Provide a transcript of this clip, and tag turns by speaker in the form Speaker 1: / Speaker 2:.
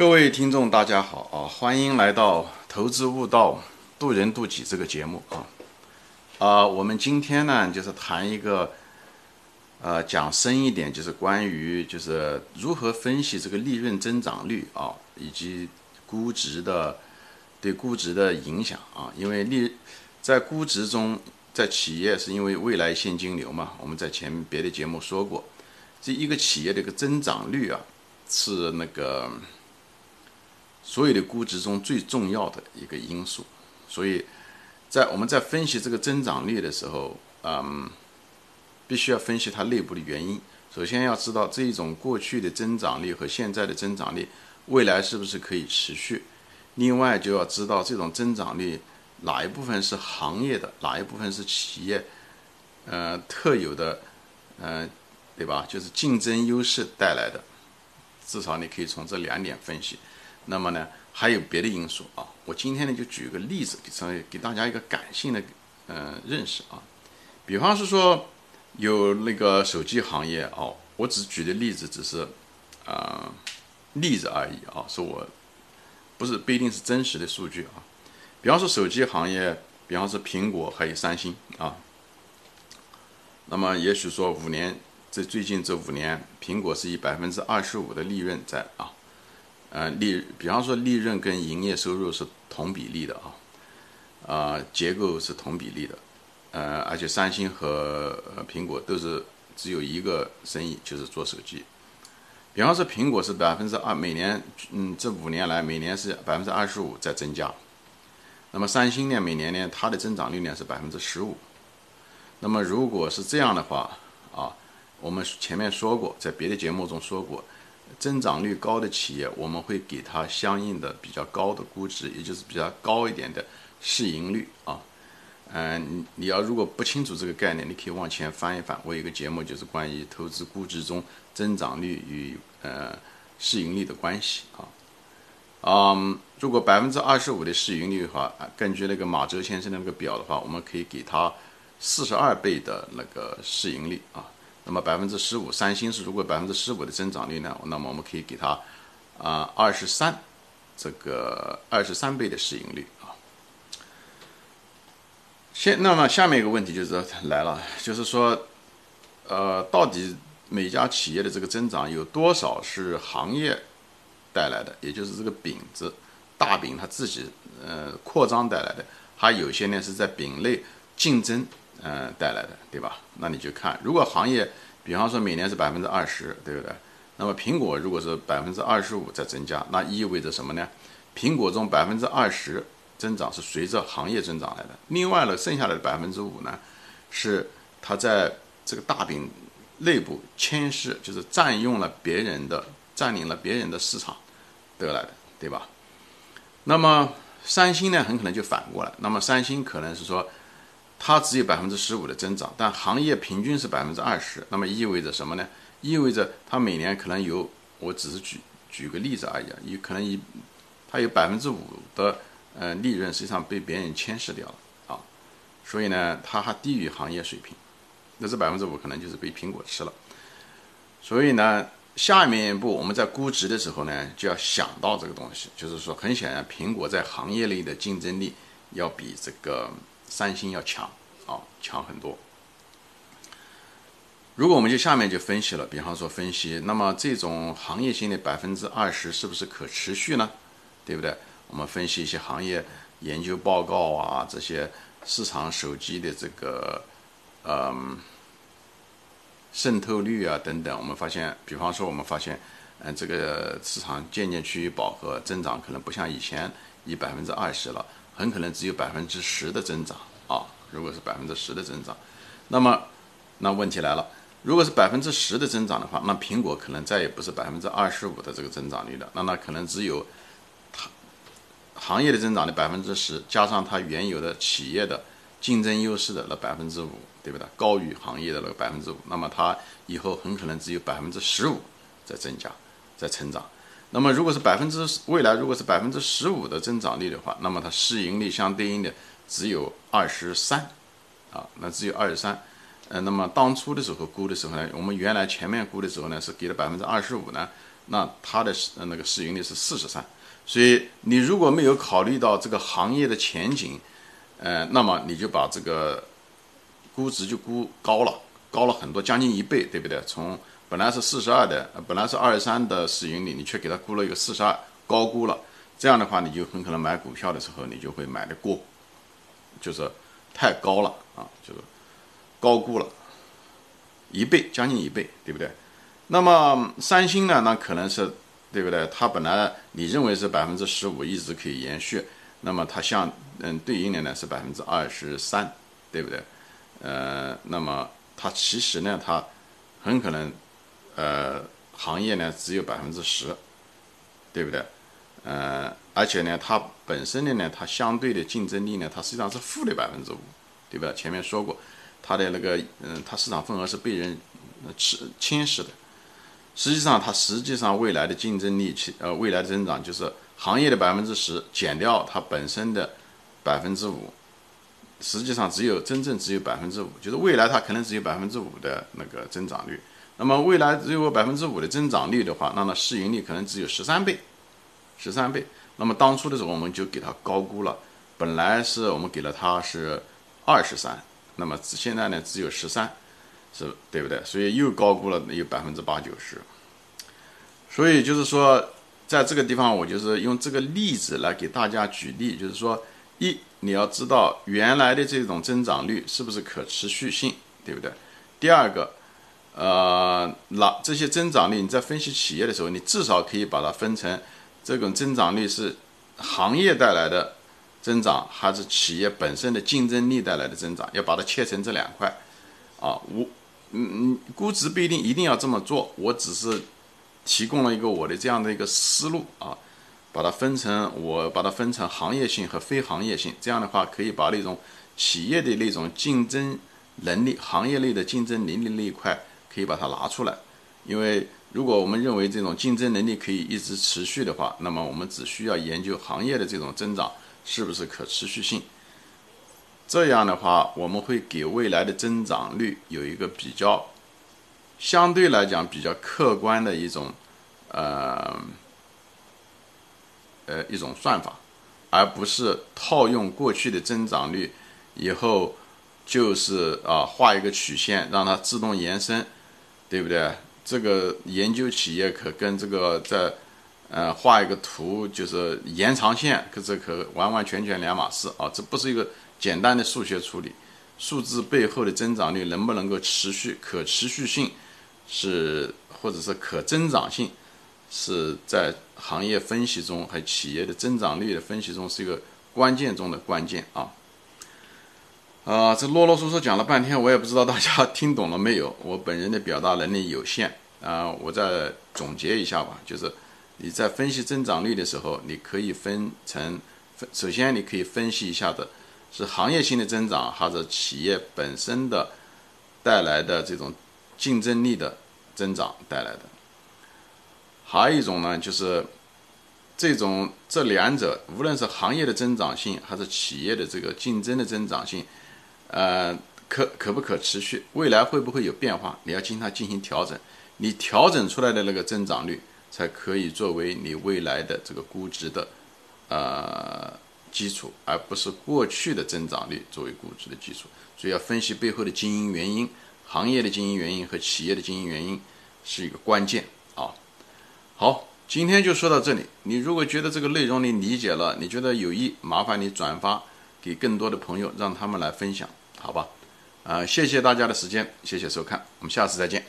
Speaker 1: 各位听众，大家好啊！欢迎来到《投资悟道，渡人渡己》这个节目啊！啊，我们今天呢，就是谈一个，呃，讲深一点，就是关于就是如何分析这个利润增长率啊，以及估值的对估值的影响啊。因为利在估值中，在企业是因为未来现金流嘛，我们在前别的节目说过，这一个企业的一个增长率啊，是那个。所有的估值中最重要的一个因素，所以在我们在分析这个增长率的时候，嗯，必须要分析它内部的原因。首先要知道这一种过去的增长率和现在的增长率，未来是不是可以持续？另外就要知道这种增长率哪一部分是行业的，哪一部分是企业，呃，特有的，呃，对吧？就是竞争优势带来的。至少你可以从这两点分析。那么呢，还有别的因素啊。我今天呢就举个例子，给给大家一个感性的嗯认识啊。比方是说有那个手机行业哦，我只举的例子只是啊例子而已啊，是我不是不一定是真实的数据啊。比方说手机行业，比方说苹果还有三星啊。那么也许说五年，这最近这五年，苹果是以百分之二十五的利润在啊。呃，利，比方说利润跟营业收入是同比例的啊，啊，结构是同比例的，呃，而且三星和苹果都是只有一个生意，就是做手机。比方说苹果是百分之二，每年，嗯，这五年来每年是百分之二十五在增加。那么三星呢，每年呢它的增长率呢是百分之十五。那么如果是这样的话啊，我们前面说过，在别的节目中说过。增长率高的企业，我们会给它相应的比较高的估值，也就是比较高一点的市盈率啊。嗯，你你要如果不清楚这个概念，你可以往前翻一翻。我有一个节目就是关于投资估值中增长率与呃市盈率的关系啊。嗯，如果百分之二十五的市盈率的话，根据那个马哲先生的那个表的话，我们可以给它四十二倍的那个市盈率啊。那么百分之十五，三星是如果百分之十五的增长率呢？那么我们可以给它啊二十三，这个二十三倍的市盈率啊。现那么下面一个问题就是来了，就是说，呃，到底每家企业的这个增长有多少是行业带来的？也就是这个饼子大饼它自己呃扩张带来的，还有些呢是在饼内竞争。嗯，带来的对吧？那你就看，如果行业，比方说每年是百分之二十，对不对？那么苹果如果是百分之二十五在增加，那意味着什么呢？苹果中百分之二十增长是随着行业增长来的，另外呢，剩下的百分之五呢，是它在这个大饼内部牵势，就是占用了别人的，占领了别人的市场得来的，对吧？那么三星呢，很可能就反过来，那么三星可能是说。它只有百分之十五的增长，但行业平均是百分之二十，那么意味着什么呢？意味着它每年可能有，我只是举举个例子而已啊，有可能一它有百分之五的呃利润实际上被别人牵涉掉了啊，所以呢，它还低于行业水平，那这百分之五可能就是被苹果吃了。所以呢，下面一步我们在估值的时候呢，就要想到这个东西，就是说很显然，苹果在行业内的竞争力要比这个。三星要强啊，强很多。如果我们就下面就分析了，比方说分析，那么这种行业性的百分之二十是不是可持续呢？对不对？我们分析一些行业研究报告啊，这些市场手机的这个嗯渗透率啊等等，我们发现，比方说我们发现，嗯，这个市场渐渐趋于饱和，增长可能不像以前以百分之二十了。很可能只有百分之十的增长啊！如果是百分之十的增长，那么那问题来了，如果是百分之十的增长的话，那苹果可能再也不是百分之二十五的这个增长率了，那那可能只有它行业的增长的百分之十，加上它原有的企业的竞争优势的那百分之五，对不对？高于行业的那个百分之五，那么它以后很可能只有百分之十五在增加，在成长。那么，如果是百分之未来如果是百分之十五的增长率的话，那么它市盈率相对应的只有二十三，啊，那只有二十三。呃，那么当初的时候估的时候呢，我们原来前面估的时候呢是给了百分之二十五呢，那它的那个市盈率是四十三。所以你如果没有考虑到这个行业的前景，呃，那么你就把这个估值就估高了，高了很多，将近一倍，对不对？从本来是四十二的，本来是二十三的市盈率，你却给它估了一个四十二，高估了。这样的话，你就很可能买股票的时候，你就会买的过，就是太高了啊，就是高估了，一倍，将近一倍，对不对？那么三星呢？那可能是。对不对？它本来你认为是百分之十五一直可以延续，那么它像嗯对应的呢是百分之二十三，对不对？呃，那么它其实呢，它很可能呃行业呢只有百分之十，对不对？呃，而且呢，它本身的呢，它相对的竞争力呢，它实际上是负的百分之五，对吧？前面说过，它的那个嗯，它市场份额是被人吃侵蚀的。实际上，它实际上未来的竞争力，呃未来的增长就是行业的百分之十减掉它本身的百分之五，实际上只有真正只有百分之五，就是未来它可能只有百分之五的那个增长率。那么未来只有百分之五的增长率的话，那么市盈率可能只有十三倍，十三倍。那么当初的时候我们就给它高估了，本来是我们给了它是二十三，那么现在呢只有十三。是对不对？所以又高估了有百分之八九十。所以就是说，在这个地方，我就是用这个例子来给大家举例，就是说，一你要知道原来的这种增长率是不是可持续性，对不对？第二个，呃，那这些增长率你在分析企业的时候，你至少可以把它分成这种增长率是行业带来的增长，还是企业本身的竞争力带来的增长，要把它切成这两块啊，我。嗯嗯，估值不一定一定要这么做，我只是提供了一个我的这样的一个思路啊，把它分成我把它分成行业性和非行业性，这样的话可以把那种企业的那种竞争能力、行业内的竞争能力那一块可以把它拿出来，因为如果我们认为这种竞争能力可以一直持续的话，那么我们只需要研究行业的这种增长是不是可持续性。这样的话，我们会给未来的增长率有一个比较，相对来讲比较客观的一种，呃，呃一种算法，而不是套用过去的增长率以后，就是啊画一个曲线让它自动延伸，对不对？这个研究企业可跟这个在，呃画一个图就是延长线，可这可完完全全两码事啊！这不是一个。简单的数学处理，数字背后的增长率能不能够持续？可持续性是，或者是可增长性，是在行业分析中和企业的增长率的分析中是一个关键中的关键啊！啊，这啰啰嗦嗦讲了半天，我也不知道大家 听懂了没有。我本人的表达能力有限啊，我再总结一下吧，就是你在分析增长率的时候，你可以分成分，首先你可以分析一下的。是行业性的增长，或者企业本身的带来的这种竞争力的增长带来的。还有一种呢，就是这种这两者，无论是行业的增长性，还是企业的这个竞争的增长性，呃，可可不可持续？未来会不会有变化？你要经它进行调整，你调整出来的那个增长率，才可以作为你未来的这个估值的，呃。基础，而不是过去的增长率作为估值的基础，所以要分析背后的经营原因、行业的经营原因和企业的经营原因是一个关键啊。好，今天就说到这里。你如果觉得这个内容你理解了，你觉得有益，麻烦你转发给更多的朋友，让他们来分享，好吧？啊，谢谢大家的时间，谢谢收看，我们下次再见。